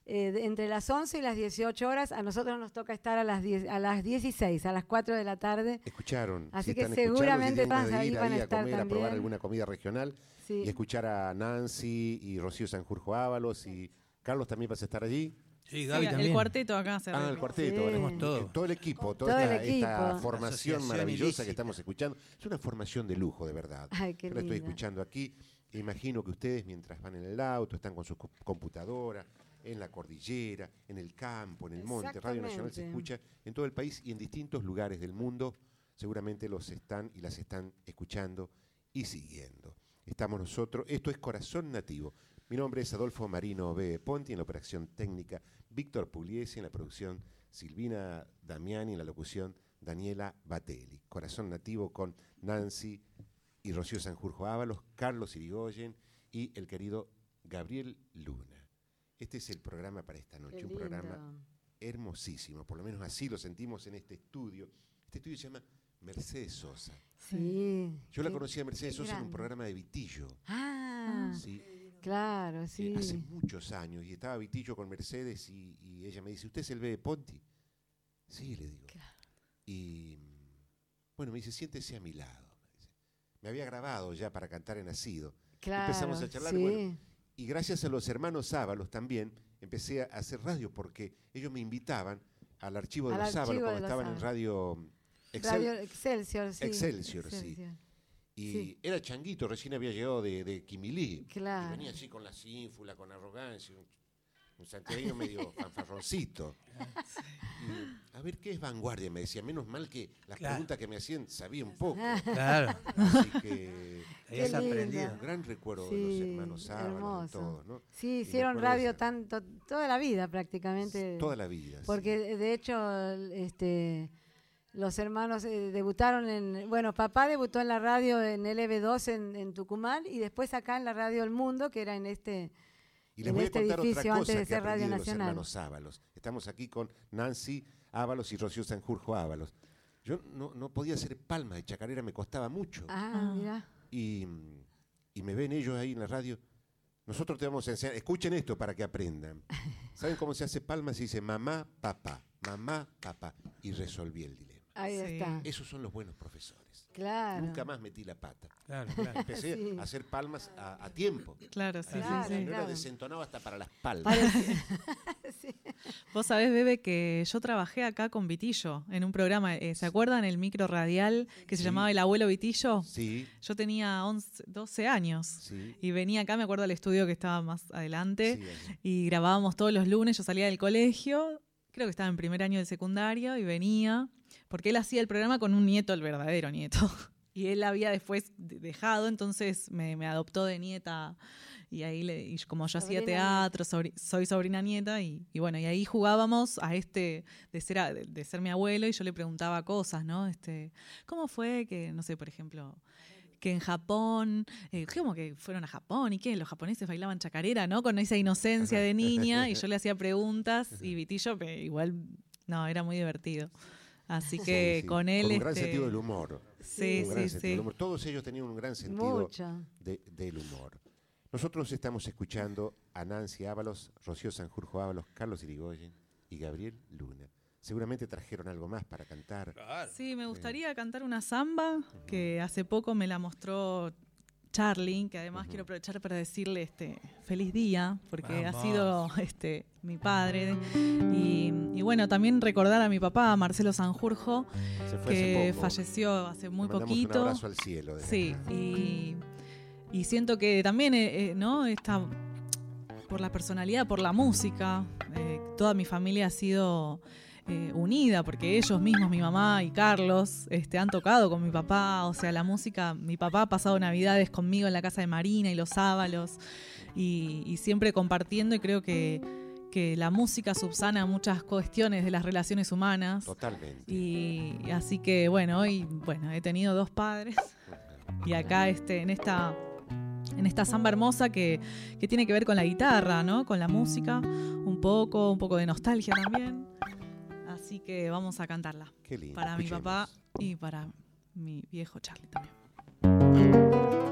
eh, de- entre las 11 y las 18 horas, a nosotros nos toca estar a las, 10 a las 16, a las 4 de la tarde. Escucharon. Así si que si seguramente ahí ir van a ahí estar comer, a probar también. alguna comida regional Sí. y escuchar a Nancy y Rocío Sanjurjo Ábalos y Carlos también vas a estar allí. Sí, Sí, Gaby el también. cuarteto acá se Ah, el cuarteto. Sí. bueno, todo. todo el equipo, toda Todo el esta, formación maravillosa ilícita. que estamos escuchando. Es una formación de lujo, de verdad. Ay, qué Yo la estoy escuchando aquí. Imagino que ustedes, mientras van en el auto, están con su co- computadora, en la cordillera, en el campo, en el monte. Radio Nacional se escucha en todo el país y en distintos lugares del mundo. Seguramente los están y las están escuchando y siguiendo. Estamos nosotros. Esto es Corazón Nativo. Mi nombre es Adolfo Marino B. Ponti, en la operación técnica Víctor Pugliese, en la producción Silvina Damiani, en la locución Daniela Batelli. Corazón Nativo con Nancy y Rocío Sanjurjo Ábalos, Carlos Irigoyen y el querido Gabriel Luna. Este es el programa para esta noche, un programa hermosísimo, por lo menos así lo sentimos en este estudio. Este estudio se llama Mercedes Sosa. Sí. Yo la conocí a Mercedes Sosa en un programa de Vitillo. Ah, Sí, claro, eh, sí. hace muchos años. Y estaba Vitillo con Mercedes y, y ella me dice, ¿usted es el Bebe Ponti? Sí, le digo. Claro. Y mm, bueno, me dice, siéntese a mi lado. Me, dice. Me había grabado ya para cantar en Nacido. Claro, Empezamos a charlar, sí. bueno, Y gracias a los hermanos Ábalos también empecé a hacer radio porque ellos me invitaban al archivo de Al los Ábalos cuando estaban en radio Excel. Radio Excelsior, sí. Excelsior, sí. Y sí. era changuito, recién había llegado de, de Quimilí. Claro. Y venía así con la sínfula, con arrogancia, un, un santiagueño medio *laughs* fanfarroncito. Y, a ver, ¿qué es vanguardia? Me decía, menos mal que las Claro. preguntas que me hacían sabía un poco. *laughs* Claro. Así que *laughs* lindo. aprendido. un gran recuerdo de los hermanos hermoso. todos, ¿no? Sí, hicieron radio esa- tanto, toda la vida prácticamente. Toda la vida. sí. Porque de hecho, este, los hermanos eh, debutaron en, bueno, papá debutó en la radio en LB2 en, en Tucumán y después acá en la radio El Mundo, que era en este, Y les en voy este a contar otra edificio cosa antes de que ser Radio de los Nacional. hermanos Ábalos. Estamos aquí con Nancy Ábalos y Rocío Sanjurjo Ábalos. Yo no, no podía hacer palmas de chacarera, me costaba mucho. Ah, mira. Y, y me ven ellos ahí en la radio. Nosotros te vamos a enseñar, escuchen esto para que aprendan. *laughs* ¿Saben cómo se hace palmas? Se dice mamá, papá, mamá, papá. Y resolví el dilema. Ahí Sí. está. Esos son los buenos profesores. Claro. Nunca más metí la pata. Claro, claro. Empecé Sí. a hacer palmas a, a tiempo. Claro, sí, Claro, sí. No era desentonado hasta para las palmas. *laughs* *laughs* Vos sabés, Bebe, que yo trabajé acá con Vitillo en un programa. eh, ¿Se acuerdan el micro radial que se Sí. llamaba El Abuelo Vitillo? Sí, Yo tenía 11, 12 años sí. y venía acá, me acuerdo al estudio que estaba más adelante y grabábamos todos los lunes. Yo salía del colegio, creo que estaba en primer año del secundario y venía, porque él hacía el programa con un nieto, el verdadero nieto. *laughs* Y él había después de- dejado, entonces me, me adoptó de nieta. Y ahí, le, y como yo hacía teatro, sobri- soy sobrina nieta, y, y bueno, y ahí jugábamos a este, de ser, a- de, de ser mi abuelo, y yo le preguntaba cosas, ¿no? Este, ¿Cómo fue que, no sé, por ejemplo, que en Japón, eh, ¿cómo que fueron a Japón? ¿Y qué? Los japoneses bailaban chacarera, ¿no? Con esa inocencia de niña, y yo le hacía preguntas, y Vitillo, me- igual, no, era muy divertido. Así que Sí, sí. con él. Con un gran este, sentido del humor. Sí, Un gran sí, sentido sí. del humor. Todos ellos tenían un gran sentido de- del humor. Nosotros estamos escuchando a Nancy Ábalos, Rocío Sanjurjo Ábalos, Carlos Irigoyen y Gabriel Luna. Seguramente trajeron algo más para cantar. Sí, me gustaría cantar una samba que hace poco me la mostró Charlie, que además quiero aprovechar para decirle este feliz día, porque ha sido *laughs* este mi padre. Y, y bueno, también recordar a mi papá, Marcelo Sanjurjo, que hace falleció hace muy Le poquito. Un abrazo al cielo. desde Sí, y, y siento que también, eh, eh, ¿no? Está por la personalidad, por la música. eh, toda mi familia ha sido eh, unida porque ellos mismos, mi mamá y Carlos, este, han tocado con mi papá. O sea, la música, mi papá ha pasado navidades conmigo en la casa de Marina y los Ábalos y, y siempre compartiendo y creo que, que la música subsana muchas cuestiones de las relaciones humanas. Totalmente. Y, y así que bueno, hoy bueno, he tenido dos padres y acá este, en esta en esta samba hermosa que, que tiene que ver con la guitarra, ¿no? Con la música, un poco, un poco de nostalgia también. Así que vamos a cantarla. Qué lindo. Para mi papá y para mi viejo Charlie también.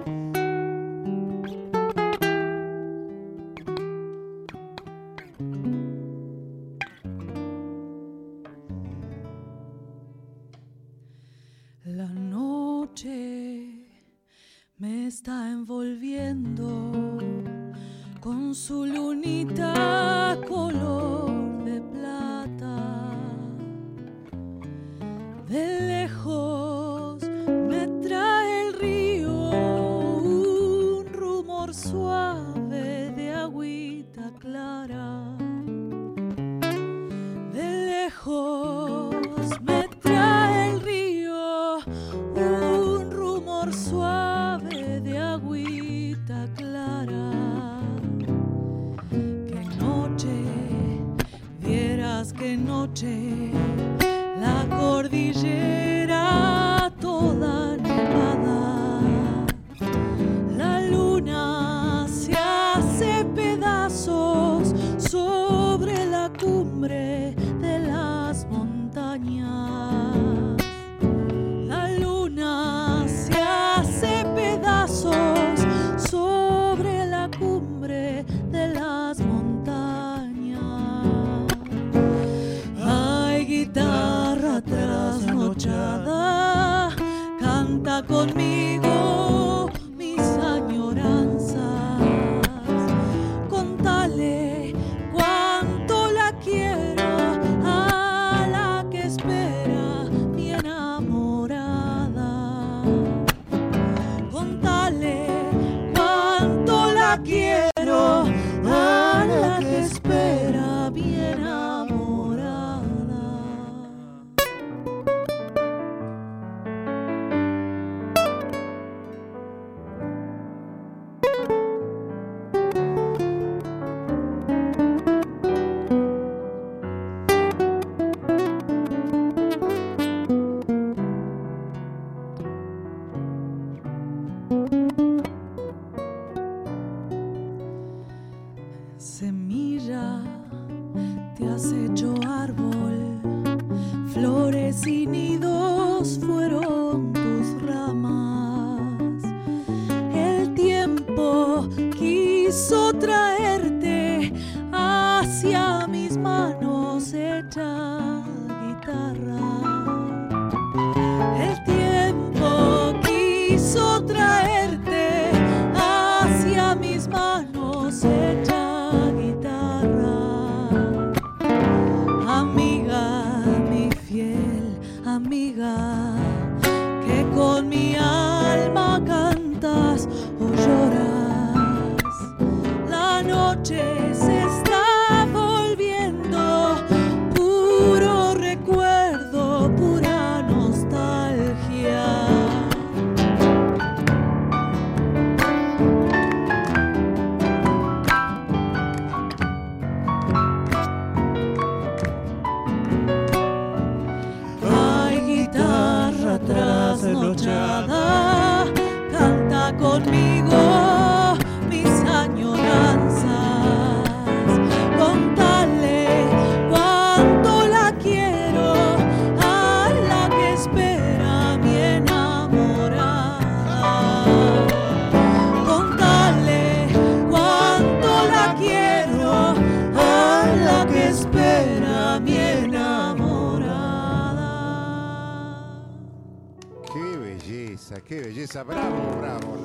Qué belleza, bravo, bravo,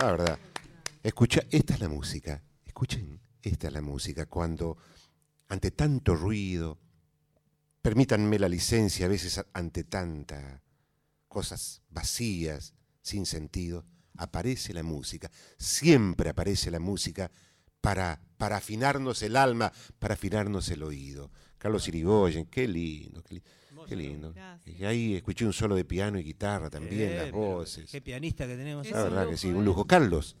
la verdad. Escucha, esta es la música. Escuchen, esta es la música. Cuando ante tanto ruido, permítanme la licencia a veces ante tanta cosas vacías, sin sentido, aparece la música. Siempre aparece la música para, para afinarnos el alma, para afinarnos el oído. Carlos Irigoyen, qué lindo, qué, qué lindo. Y ahí escuché un solo de piano y guitarra también, Eh, las pero voces. Qué pianista que tenemos. La verdad que sí, un lujo. Carlos,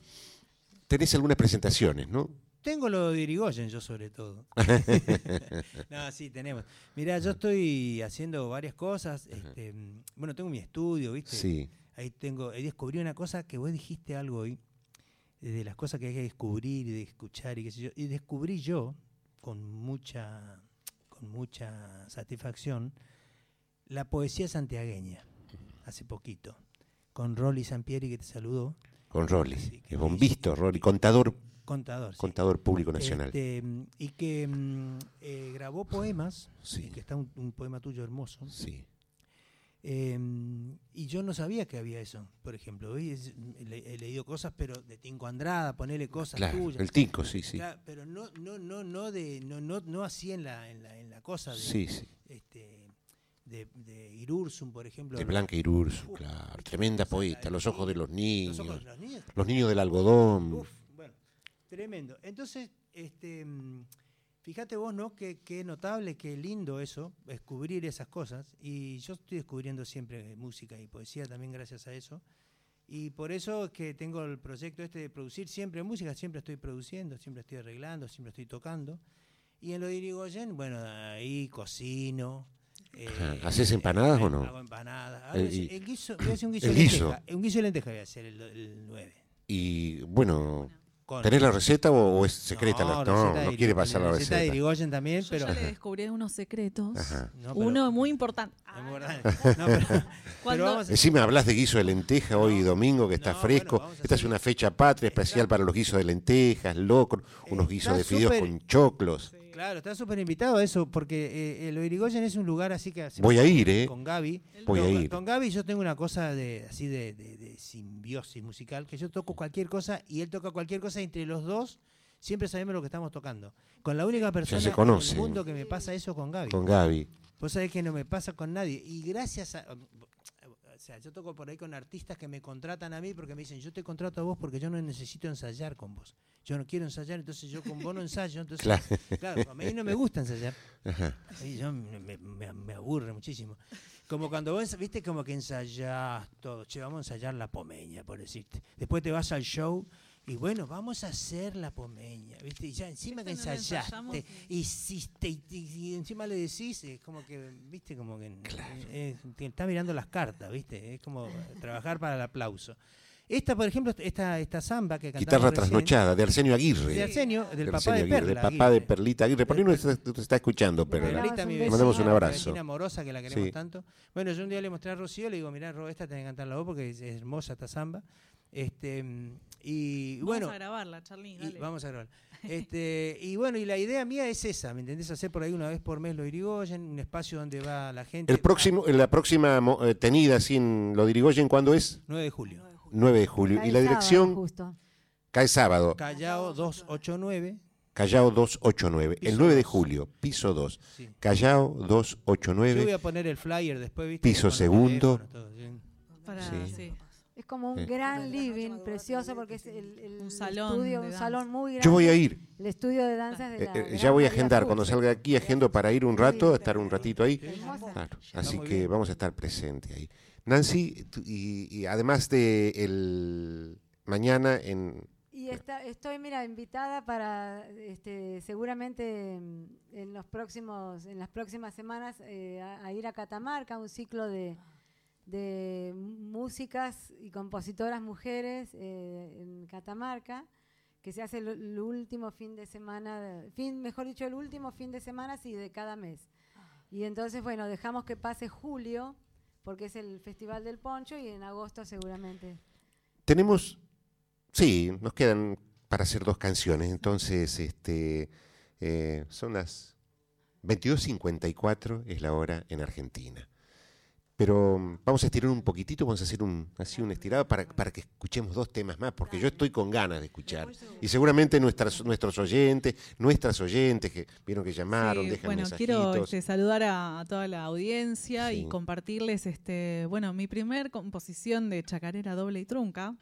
tenés algunas presentaciones, ¿no? Tengo lo de Irigoyen yo sobre todo. *laughs* no, sí, tenemos. Mirá, yo estoy haciendo varias cosas. este, bueno, tengo mi estudio, ¿viste? Sí. Ahí tengo, ahí descubrí una cosa que vos dijiste algo hoy, eh, de las cosas que hay que descubrir y de escuchar y qué sé yo. Y descubrí yo, con mucha, con mucha satisfacción, la poesía santiagueña, hace poquito, con Rolly Sampieri que te saludó. Con Rolly, es bombisto, Rolly, contador, Contador, sí. contador público nacional. Este, y que mm, eh, grabó poemas, Sí. que está un, un poema tuyo hermoso. Sí. Eh, y yo no sabía que había eso, por ejemplo. he leído cosas, pero de Tinco Andrada, ponerle cosas Claro, tuyas. el Tinco, sí, sí. Claro, pero no, no, no, no de, no, no, no así en la, en la, en la cosa de, Sí, sí. este, de, de Irursum, por ejemplo. De Blanca Irursu, claro. Tremenda poeta, los ojos de los niños. ojos de los niños. Los niños del algodón. Uf, bueno, tremendo. Entonces, este, mm, fíjate vos, ¿no? Qué, qué notable, qué lindo eso, descubrir esas cosas. Y yo estoy descubriendo siempre música y poesía también gracias a eso. Y por eso es que tengo el proyecto este de producir siempre música, siempre estoy produciendo, siempre estoy arreglando, siempre estoy tocando. Y en lo de Irigoyen, bueno, ahí cocino. Eh. *laughs* ¿Haces empanadas o no? Hago empanadas. Ahora El- el guiso, voy a hacer un guiso el de guiso. lenteja. Un guiso de lenteja voy a hacer el, el 9. Y bueno, Con- ¿tenés la receta o, o es secreta? la- No, receta no, de quiere pasar la receta de receta. Irigoyen también, Yo pero... ya le descubrí unos secretos. Ajá. No, pero- Uno muy importante. Muy verdad. *laughs* No, pero- pero vamos a- Encima hablas de guiso de lenteja hoy domingo que está no, fresco. bueno, Esta es una fecha patria especial para los guisos de lentejas, locro, unos guisos de fideos súper- con choclos. Claro, está súper invitado a eso, porque eh, el Irigoyen es un lugar así que... Voy a con- ir, ¿eh? Con Gaby. Voy a Con- ir. Con Gaby yo tengo una cosa de así de, de- de simbiosis musical, que yo toco cualquier cosa y él toca cualquier cosa y entre los dos siempre sabemos lo que estamos tocando. Con la única persona se en el mundo que me pasa eso con Gaby. Con Gaby. Vos sabés que no me pasa con nadie. Y gracias a. O sea, yo toco por ahí con artistas que me contratan a mí porque me dicen, yo te contrato a vos porque yo no necesito ensayar con vos. Yo no quiero ensayar, entonces yo con vos no ensayo. Entonces, Claro. claro, a mí no me gusta ensayar. Ajá. Y yo me, me- me- me aburre muchísimo. Como cuando vos, viste, como que ensayás todo. Che, vamos a ensayar la pomeña, por decirte. Después te vas al show y bueno, vamos a hacer la pomeña, ¿viste? Y ya encima que ensayaste, hiciste y, y- y encima le decís, es como que, ¿viste? Como que eh, te está mirando las cartas, ¿viste? Es como trabajar para el aplauso. Esta, por ejemplo, esta, esta samba que cantamos Guitarra recién, trasnochada, de Arsenio Aguirre. De Arsenio, del De papá Arsenio de Aguirre, Perla. del papá de Aguirre. Perlita Aguirre. ¿Por qué no está, te está escuchando, Perla? Perlita, mi Le vecina, mandamos un abrazo. vecina amorosa que la queremos Sí. tanto. Bueno, yo un día le mostré a Rocío, le digo, mirá, Ro, esta tenés que cantarla vos porque es, hermosa esta samba. Este, mm, y Vamos bueno, a grabarla, Charly. y dale. vamos a grabar. *laughs* Este, y bueno, y la idea mía es esa, ¿me entendés? Hacer por ahí una vez por mes lo Irigoyen, un espacio donde va la gente. El próximo, la próxima mo- eh, tenida sin lo dirigoyen, ¿cuándo es? 9 de julio. 9 de julio. Cae Y la sábado, dirección justo. cae sábado. Callao 289. Callao 289. El Piso 9 de dos. julio, piso 2. Sí. Callao Yo voy 289. a poner el flyer después, ¿viste? Piso segundo. Para, Sí. sí. Es como un Sí. gran living, precioso, porque es el, el Un salón estudio, de un salón muy grande. Yo voy a ir. El estudio de danzas de Eh, la eh, gran ya voy a agendar. Cuando salga aquí, agendo para ir un rato, estar un ratito ahí. Claro, así que vamos a estar presentes ahí. Nancy, y, y además de el mañana en... Y está, estoy, mira, invitada para, este, seguramente en los próximos, en las próximas semanas eh, a, a ir a Catamarca, un ciclo de, de músicas y compositoras mujeres eh, en Catamarca, que se hace el, el último fin de semana, fin, mejor dicho, el último fin de semana sí, de cada mes. Y entonces, bueno, dejamos que pase julio, porque es el Festival del Poncho, y en agosto seguramente. Tenemos, sí, nos quedan para hacer dos canciones, entonces este, eh, son las 22.54, es la hora en Argentina. Pero mm, vamos a estirar un poquitito, vamos a hacer un, así un estirado para, para que escuchemos dos temas más, porque yo estoy con ganas de escuchar. Y seguramente nuestras, nuestros oyentes, nuestras oyentes que vieron que llamaron, Sí, dejan bueno, mensajitos. quiero este, saludar a, a toda la audiencia Sí. y compartirles, este, bueno, mi primer composición de chacarera doble y trunca.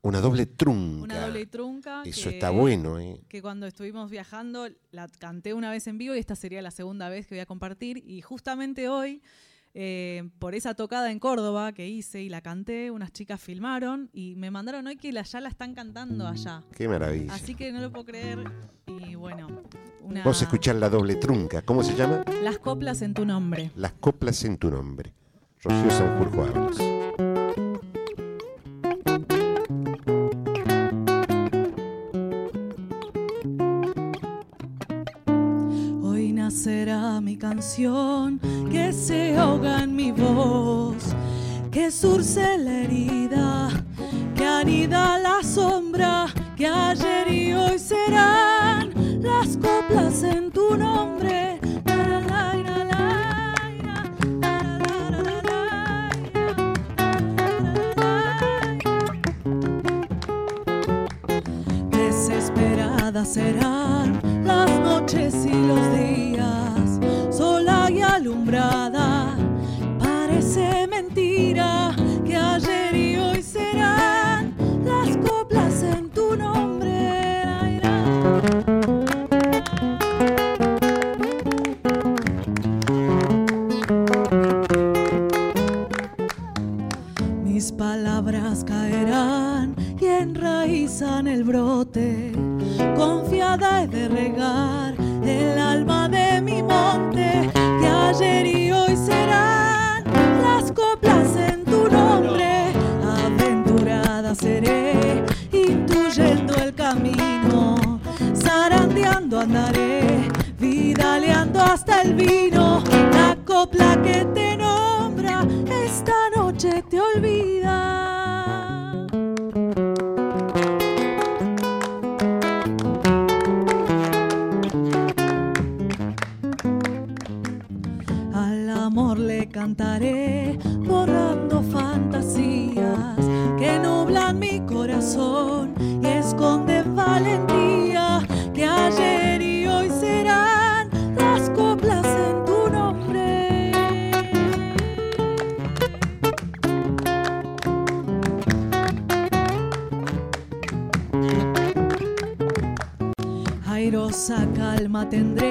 Una doble trunca. Una doble y trunca. Eso que- está bueno, ¿eh? Que cuando estuvimos viajando la canté una vez en vivo y esta sería la segunda vez que voy a compartir. Y justamente hoy, eh, por esa tocada en Córdoba que hice y la canté, unas chicas filmaron y me mandaron hoy que la, ya la están cantando allá. Qué maravilla. Así que no lo puedo creer. Y bueno, una, Vamos a escuchar la doble trunca. ¿Cómo se llama? las coplas en tu nombre. Las coplas en tu nombre. Rocío Sanjurjo Ábalos. Hoy nacerá mi canción se ahoga en mi voz, que surce la herida, que anida la sombra, que ayer y hoy serán las coplas en tu nombre. La, la, entender.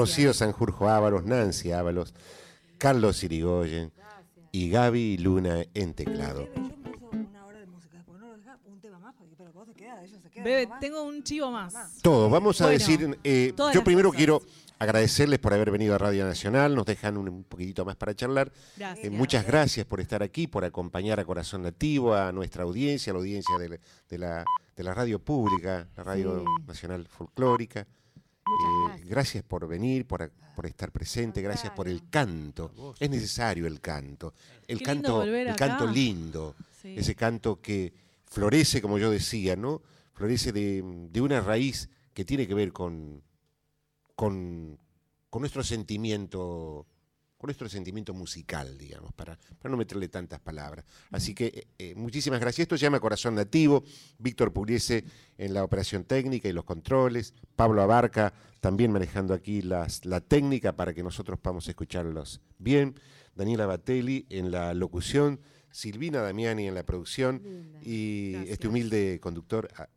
Rocío Sanjurjo Ábalos, Nancy Ábalos, Carlos Irigoyen y Gaby Luna en teclado. Bebe, tengo un chivo más. Todo, vamos a Bueno, decir, eh, yo primero cosas. quiero agradecerles por haber venido a Radio Nacional, nos dejan un, un poquitito más para charlar. Gracias. Eh, muchas gracias por estar aquí, por acompañar a Corazón Nativo, a nuestra audiencia, a la audiencia de la, de la, de la radio pública, la Radio Sí. Nacional Folclórica. Muchas Eh, gracias. gracias por venir, por, por estar presente, gracias por el canto. Es necesario el canto. El Qué canto, el canto lindo, Sí. ese canto que florece, como yo decía, ¿no? Florece de, de una raíz que tiene que ver con, con, con nuestro sentimiento con nuestro sentimiento musical, digamos, para, para no meterle tantas palabras. Así que eh, eh, muchísimas gracias. Esto se llama Corazón Nativo, Víctor Pugliese en la operación técnica y los controles, Pablo Abarca también manejando aquí las, la técnica para que nosotros podamos escucharlos bien, Daniela Batelli en la locución, Silvina Damiani en la producción Linda. y Gracias. este humilde conductor ah,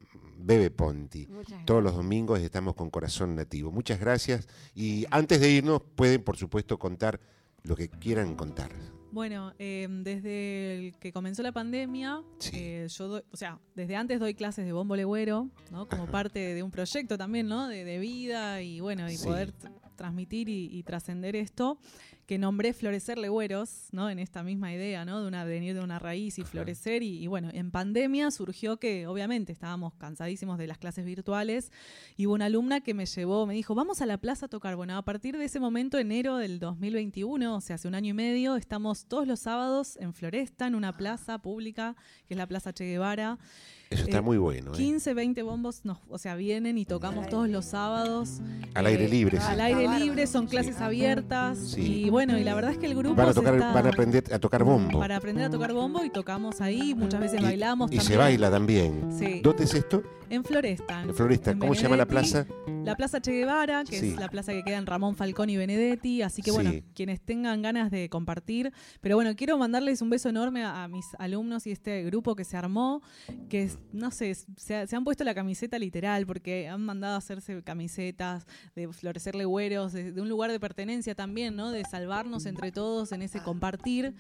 Bebe Ponti. Todos los domingos estamos con Corazón Nativo. Muchas gracias y antes de irnos pueden por supuesto contar lo que quieran contar. Bueno, eh, desde el que comenzó la pandemia, Sí. eh, yo doy, o sea, desde antes doy clases de bombo legüero, ¿no? Como parte de un proyecto también, ¿no? De, de vida y bueno, y Sí. poder transmitir y, y trascender esto, que nombré Florecer Legüeros, ¿no? En esta misma idea, ¿no? De una venir de una raíz y florecer. Y, y bueno, en pandemia surgió que obviamente estábamos cansadísimos de las clases virtuales y hubo una alumna que me llevó, me dijo, vamos a la plaza a tocar. Bueno, a partir de ese momento, enero del 2021, o sea, hace un año y medio, estamos todos los sábados en Floresta, en una plaza pública, que es la Plaza Che Guevara. Eso está Eh, muy bueno. ¿eh? 15, 20 bombos, nos, o sea, vienen y tocamos todos los sábados. Al aire libre, sí. Al aire libre, son Sí. clases abiertas. Sí. Y bueno, y la verdad es que el grupo Van a, tocar, está- van a aprender a tocar bombo. para aprender a tocar bombo y tocamos ahí, muchas veces Y- bailamos y, se baila también. Sí. ¿Dónde es esto? En Floresta. En Floresta. en ¿Cómo se llama la plaza? La Plaza Che Guevara, que Sí. es la plaza que queda en Ramón Falcón y Benedetti. Así que bueno, Sí. quienes tengan ganas de compartir. Pero bueno, quiero mandarles un beso enorme a, a mis alumnos y este grupo que se armó, que es- no sé, se, se han puesto la camiseta literal, porque han mandado a hacerse camisetas de florecer legüeros, de, de un lugar de pertenencia también, ¿no? De salvarnos entre todos en ese compartir.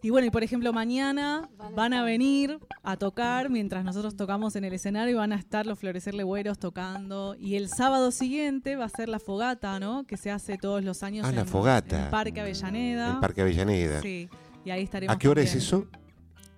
Y bueno, y por ejemplo, mañana van a venir a tocar mientras nosotros tocamos en el escenario y van a estar los Florecer Legüeros tocando. Y el sábado siguiente va a ser la fogata, ¿no? Que se hace todos los años Ah, la en, fogata. en Parque Avellaneda. En Parque Avellaneda. Sí, y ahí estaremos. ¿A qué hora es eso?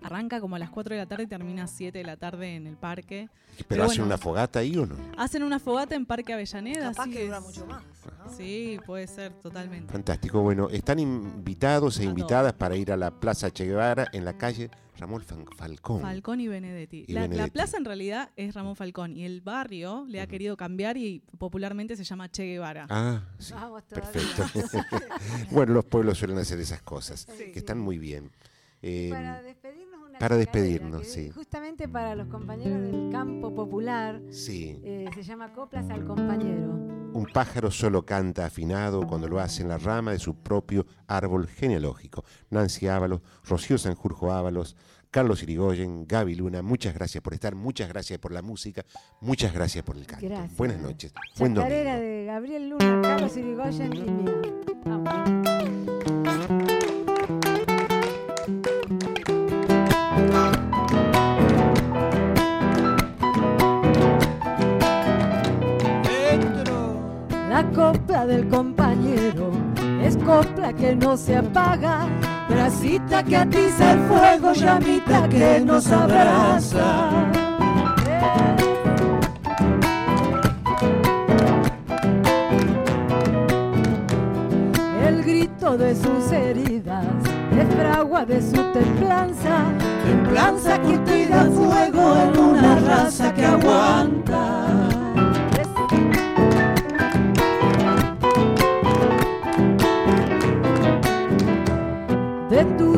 Arranca como a las 4 de la tarde y termina a 7 de la tarde en el parque. ¿Pero, Pero hacen bueno. una fogata ahí o no? Hacen una fogata en Parque Avellaneda. Capaz así que dura es- mucho más. ¿no? Sí, puede ser, totalmente. Fantástico. Bueno, están invitados e A invitadas para ir a la Plaza Che Guevara en la calle Ramón Falcón. Falcón y Benedetti. Y la, la Benedetti. plaza en realidad es Ramón Falcón y el barrio le ha querido cambiar y popularmente se llama Che Guevara. Ah, sí. Vamos. Perfecto. *laughs* bueno, los pueblos suelen hacer esas cosas, Sí. que están muy bien. Eh, Para despedirnos, una para despedirnos, sí. Justamente para los compañeros del campo popular, sí, eh, se llama Coplas al Compañero. un pájaro solo canta afinado cuando lo hace en la rama de su propio árbol genealógico. Nancy Ábalos, Rocío Sanjurjo Ábalos, Carlos Irigoyen, Gaby Luna, muchas gracias por estar, muchas gracias por la música, muchas gracias por el canto. Gracias. Buenas noches. Buen domingo. De Gabriel Luna, Carlos Irigoyen y mía. Vamos. La copla del compañero es copla que no se apaga, bracita que atiza el fuego, llamita que nos abraza. El grito de sus heridas es fragua de su templanza, templanza que tira fuego en una raza que aguanta.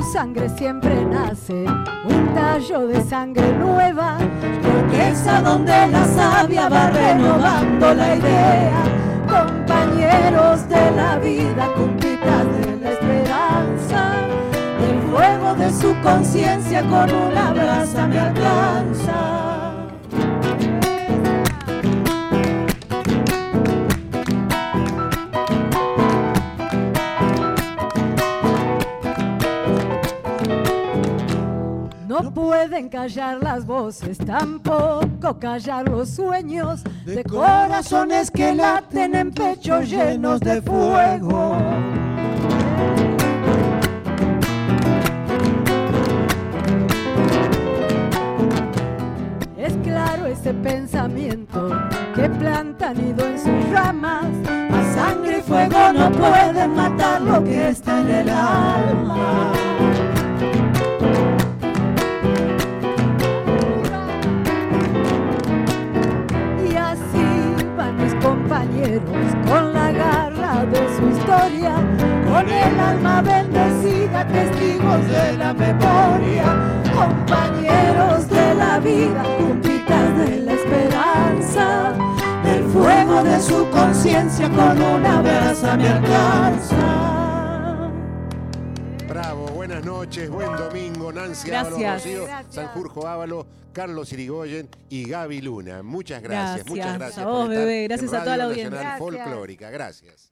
Sangre siempre nace un tallo de sangre nueva, porque es a donde la savia va renovando la idea. Compañeros de la vida, cumplitas de la esperanza, el fuego de su conciencia con una brasa me alcanza. Pueden callar las voces, tampoco callar los sueños de corazones que laten en pechos llenos de fuego. Es claro ese pensamiento que planta nido en sus ramas. A sangre y fuego no pueden matar lo que está en el alma. Con la garra de su historia, con el alma bendecida, testigos de la memoria, compañeros de la vida, juntitas de la esperanza, el fuego de su conciencia con una brasa me alcanza. Noches, buen domingo, Nancy Ábalos, Gracias. Rocío, Gracias. Sanjurjo Ávalo, Carlos Irigoyen y Gaby Luna. Muchas gracias, Gracias. muchas gracias. A vos, por estar bebé, gracias en a toda la Radio audiencia. Nacional Gracias. Folclórica, gracias.